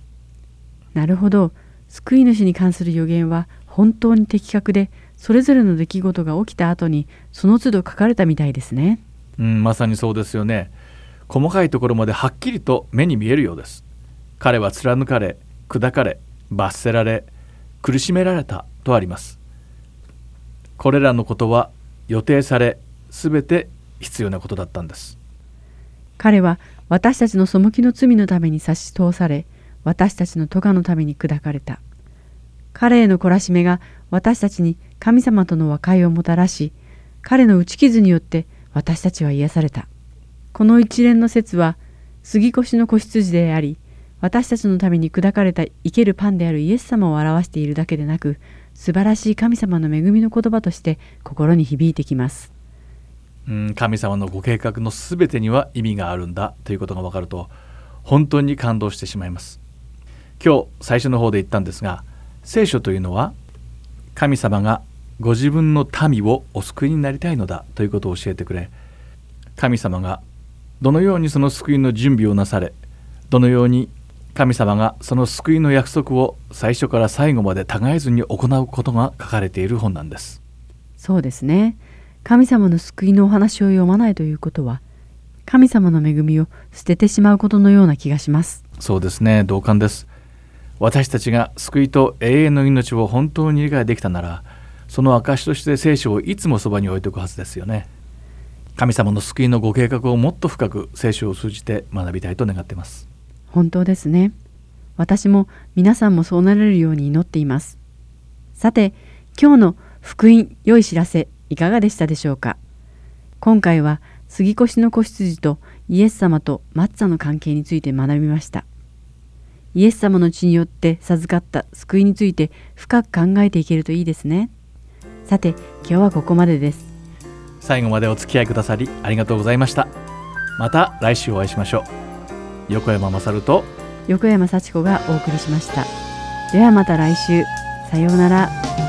なるほど救い主に関する予言は本当に的確でそれぞれの出来事が起きた後にその都度書かれたみたいですね。うんまさにそうですよね。細かいところまではっきりと目に見えるようです。彼は貫かれ砕かれ罰せられ苦しめられたとあります。これらのことは予定され全て必要なことだったんです。彼は私たちの背きの罪のために差し通され私たちの咎のために砕かれた。彼への懲らしめが私たちに神様との和解をもたらし彼の打ち傷によって私たちは癒された。この一連の説は杉越の子羊であり私たちのために砕かれた生けるパンであるイエス様を表しているだけでなく素晴らしい神様の恵みの言葉として心に響いてきます。うん神様のご計画の全てには意味があるんだということが分かると本当に感動してしまいます。今日最初の方で言ったんですが聖書というのは神様がご自分の民をお救いになりたいのだということを教えてくれ神様がどのようにその救いの準備をなされどのように神様がその救いの約束を最初から最後まで違えずに行うことが書かれている本なんです。そうですね。神様の救いのお話を読まないということは神様の恵みを捨ててしまうことのような気がします。そうですね。同感です私たちが救いと永遠の命を本当に理解できたならその証として聖書をいつもそばに置いておくはずですよね。神様の救いのご計画をもっと深く聖書を通じて学びたいと願っています。本当ですね。私も皆さんもそうなれるように祈っています。さて今日の福音良い知らせいかがでしたでしょうか？今回は杉越の子羊とイエス様とマッツァの関係について学びました。イエス様の血によって授かった救いについて深く考えていけるといいですね。さて今日はここまでです。最後までお付き合いくださりありがとうございました。また来週お会いしましょう。横山勝と横山幸子がお送りしました。ではまた来週。さようなら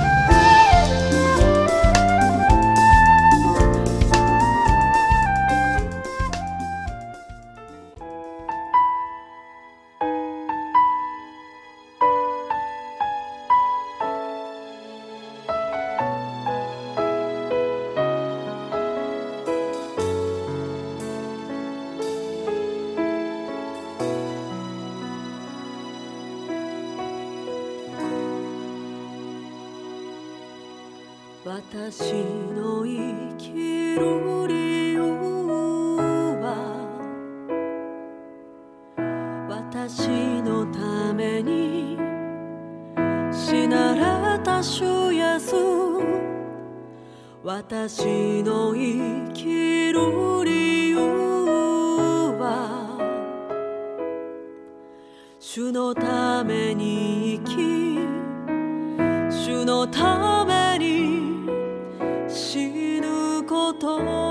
のために死ぬこと。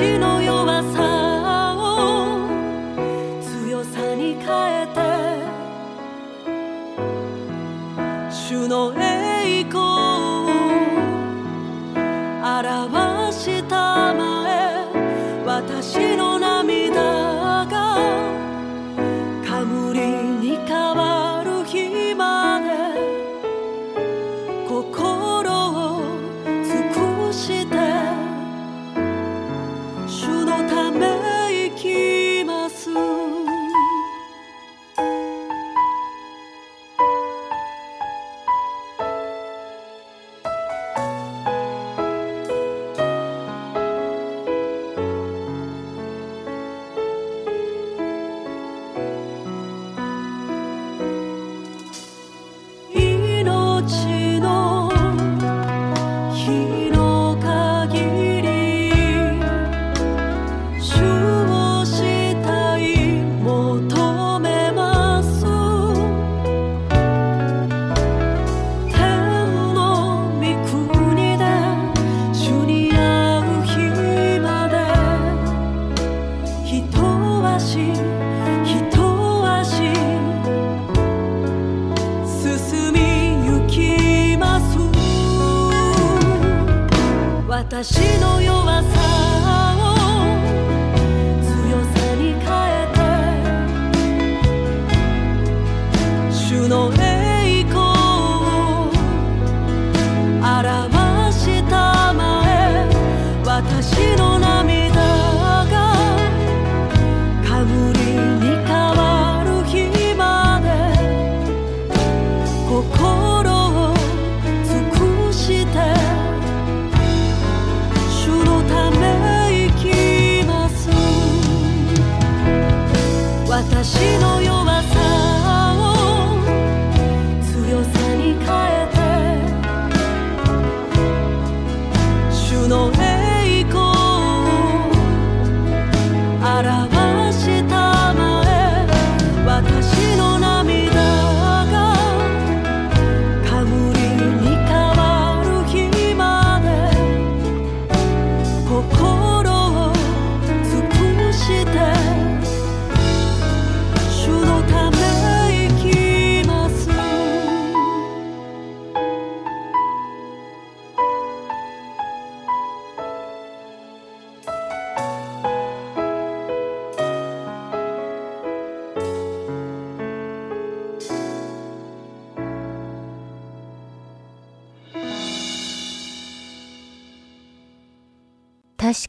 私の私のよう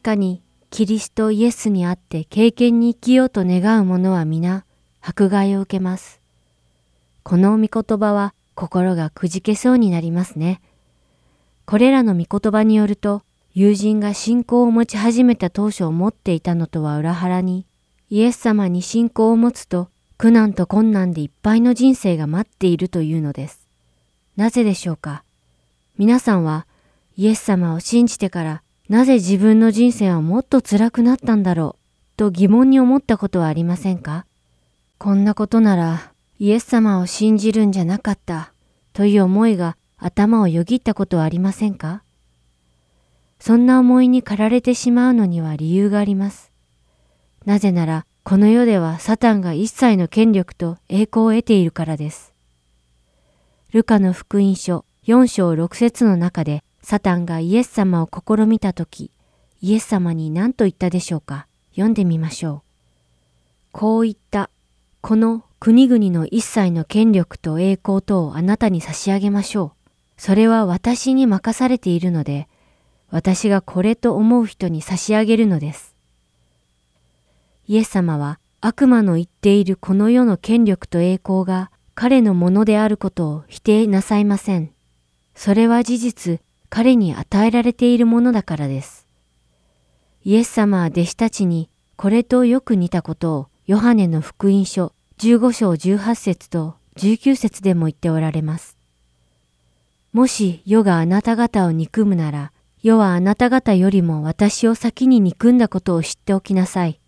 かにキリストイエスにあって経験に生きようと願う者は皆迫害を受けます。この御言葉は心がくじけそうになりますね。これらの御言葉によると、友人が信仰を持ち始めた当初を持っていたのとは裏腹に、イエス様に信仰を持つと苦難と困難でいっぱいの人生が待っているというのです。なぜでしょうか？皆さんはイエス様を信じてからなぜ自分の人生はもっと辛くなったんだろうと疑問に思ったことはありませんか？こんなことならイエス様を信じるんじゃなかったという思いが頭をよぎったことはありませんか？そんな思いに駆られてしまうのには理由があります。なぜならこの世ではサタンが一切の権力と栄光を得ているからです。ルカの福音書4章6節の中でサタンがイエス様を試みたとき、イエス様に何と言ったでしょうか？読んでみましょう。こう言った。この国々の一切の権力と栄光とをあなたに差し上げましょう。それは私に任されているので、私がこれと思う人に差し上げるのです。イエス様は悪魔の言っているこの世の権力と栄光が彼のものであることを否定なさいません。それは事実、彼に与えられているものだからです。イエス様は弟子たちにこれとよく似たことをヨハネの福音書15章18節と19節でも言っておられます。もし世があなた方を憎むなら、世はあなた方よりも私を先に憎んだことを知っておきなさい。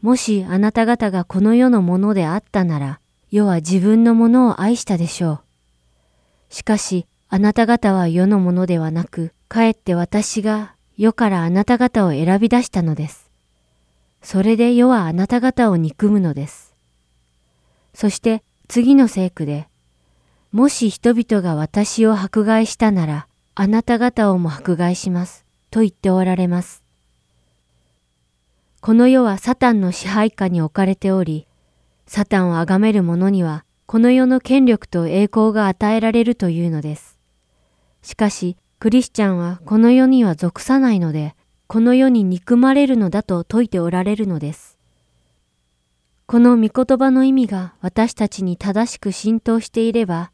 もしあなた方がこの世のものであったなら、世は自分のものを愛したでしょう。しかし、あなた方は世のものではなく、かえって私が世からあなた方を選び出したのです。それで世はあなた方を憎むのです。そして次の聖句で、もし人々が私を迫害したなら、あなた方をも迫害します。と言っておられます。この世はサタンの支配下に置かれており、サタンを崇める者には、この世の権力と栄光が与えられるというのです。しかし、クリスチャンはこの世には属さないので、この世に憎まれるのだと説いておられるのです。この御言葉の意味が私たちに正しく浸透していれば、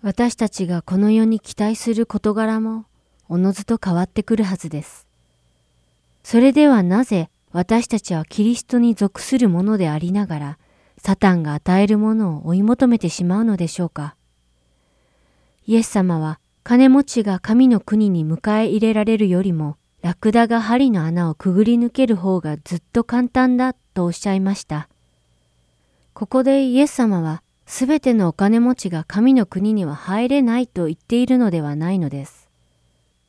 私たちがこの世に期待する事柄もおのずと変わってくるはずです。それではなぜ私たちはキリストに属するものでありながら、サタンが与えるものを追い求めてしまうのでしょうか。イエス様は金持ちが神の国に迎え入れられるよりも、ラクダが針の穴をくぐり抜ける方がずっと簡単だとおっしゃいました。ここでイエス様はすべてのお金持ちが神の国には入れないと言っているのではないのです。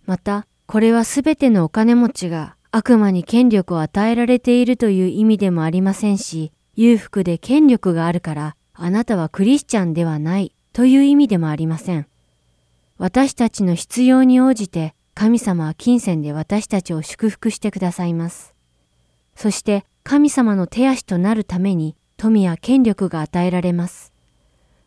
また、これはすべてのお金持ちが悪魔に権力を与えられているという意味でもありませんし、裕福で権力があるからあなたはクリスチャンではないという意味でもありません。私たちの必要に応じて神様は金銭で私たちを祝福してくださいます。そして神様の手足となるために富や権力が与えられます。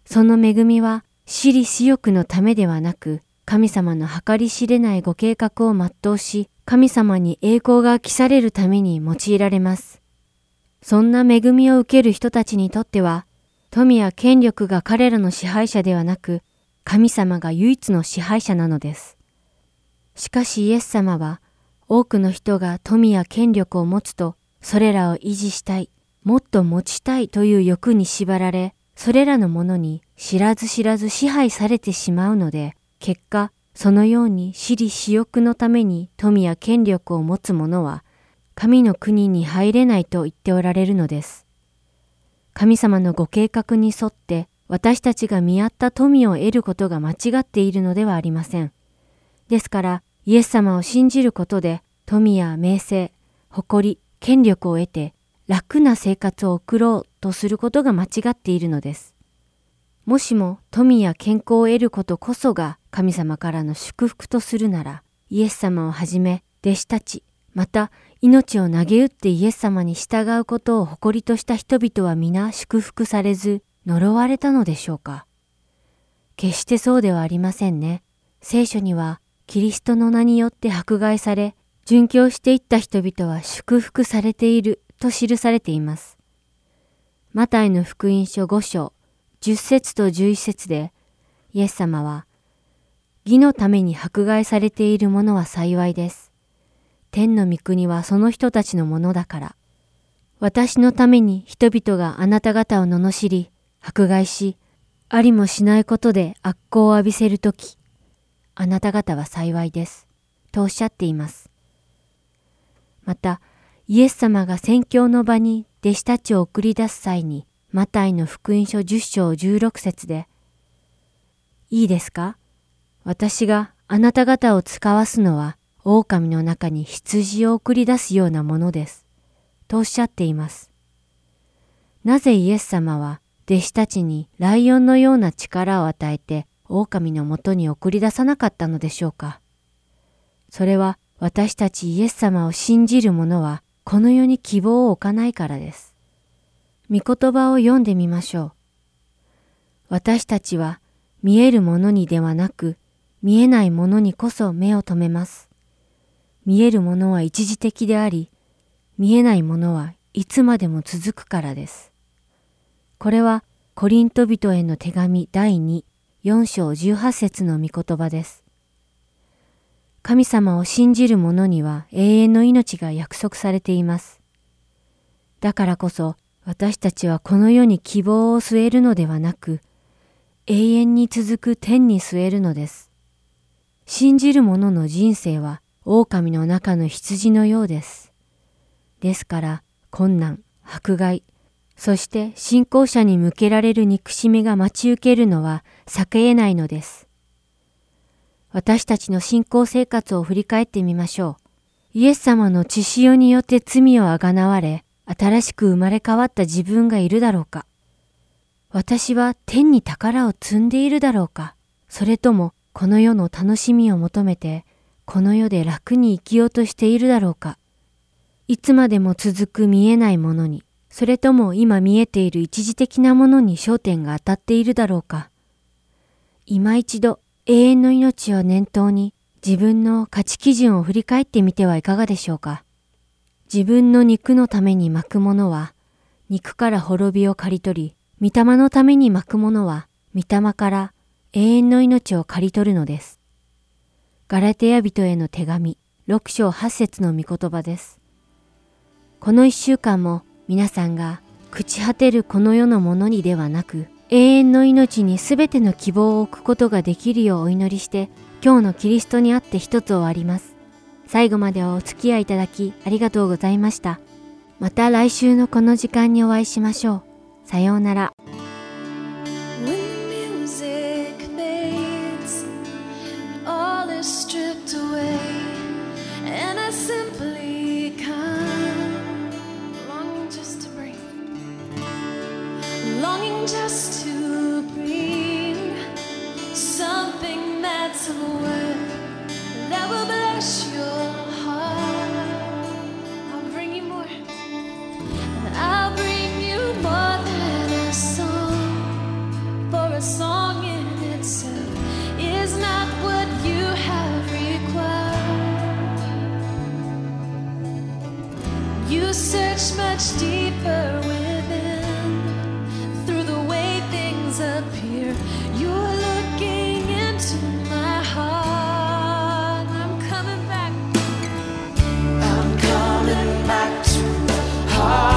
その恵みは私利私欲のためではなく、神様の計り知れないご計画を全うし、神様に栄光が期されるために用いられます。そんな恵みを受ける人たちにとっては、富や権力が彼らの支配者ではなく、神様が唯一の支配者なのです。しかしイエス様は、多くの人が富や権力を持つと、それらを維持したい、もっと持ちたいという欲に縛られ、それらのものに知らず知らず支配されてしまうので、結果、そのように私利私欲のために富や権力を持つ者は、神の国に入れないと言っておられるのです。神様のご計画に沿って私たちが見合った富を得ることが間違っているのではありません。ですから、イエス様を信じることで富や名声、誇り、権力を得て楽な生活を送ろうとすることが間違っているのです。もしも富や健康を得ることこそが神様からの祝福とするなら、イエス様をはじめ弟子たち、また命を投げ打ってイエス様に従うことを誇りとした人々は皆祝福されず呪われたのでしょうか？決してそうではありませんね。聖書にはキリストの名によって迫害され、殉教していった人々は祝福されていると記されています。マタイの福音書5章10節と11節でイエス様は義のために迫害されている者は幸いです。天の御国はその人たちのものだから。私のために人々があなた方を罵り、迫害し、ありもしないことで悪行を浴びせるとき、あなた方は幸いです。とおっしゃっています。また、イエス様が宣教の場に弟子たちを送り出す際に、マタイの福音書10章16節で、いいですか？私があなた方を使わすのは、狼の中に羊を送り出すようなものです。とおっしゃっています。なぜイエス様は弟子たちにライオンのような力を与えて狼のもとに送り出さなかったのでしょうかそれは私たちイエス様を信じる者はこの世に希望を置かないからです。御言葉を読んでみましょう。私たちは見えるものにではなく見えないものにこそ目を留めます。見えるものは一時的であり、見えないものはいつまでも続くからです。これはコリント人への手紙第2、4章18節の御言葉です。神様を信じる者には永遠の命が約束されています。だからこそ私たちはこの世に希望を据えるのではなく、永遠に続く天に据えるのです。信じる者の人生は狼の中の羊のようです。ですから困難、迫害、そして信仰者に向けられる憎しみが待ち受けるのは避け得ないのです。私たちの信仰生活を振り返ってみましょう。イエス様の血潮によって罪をあがなわれ、新しく生まれ変わった自分がいるだろうか私は天に宝を積んでいるだろうかそれともこの世の楽しみを求めて、この世で楽に生きようとしているだろうかいつまでも続く見えないものに、それとも今見えている一時的なものに焦点が当たっているだろうか今一度永遠の命を念頭に自分の価値基準を振り返ってみてはいかがでしょうか自分の肉のために巻くものは肉から滅びを刈り取り、御霊のために巻くものは御霊から永遠の命を刈り取るのです。ガラテヤ人への手紙6章8節の御言葉です。この一週間も皆さんが朽ち果てるこの世のものにではなく永遠の命に全ての希望を置くことができるようお祈りして今日のキリストにあって一つ終わります。最後までお付き合いいただきありがとうございました。また来週のこの時間にお会いしましょう。さようなら。Just to bring something that's that will bless your heart. I'll bring you more. I'll bring you more than a song, for a song in itself is not what you have required. You search much deeper heart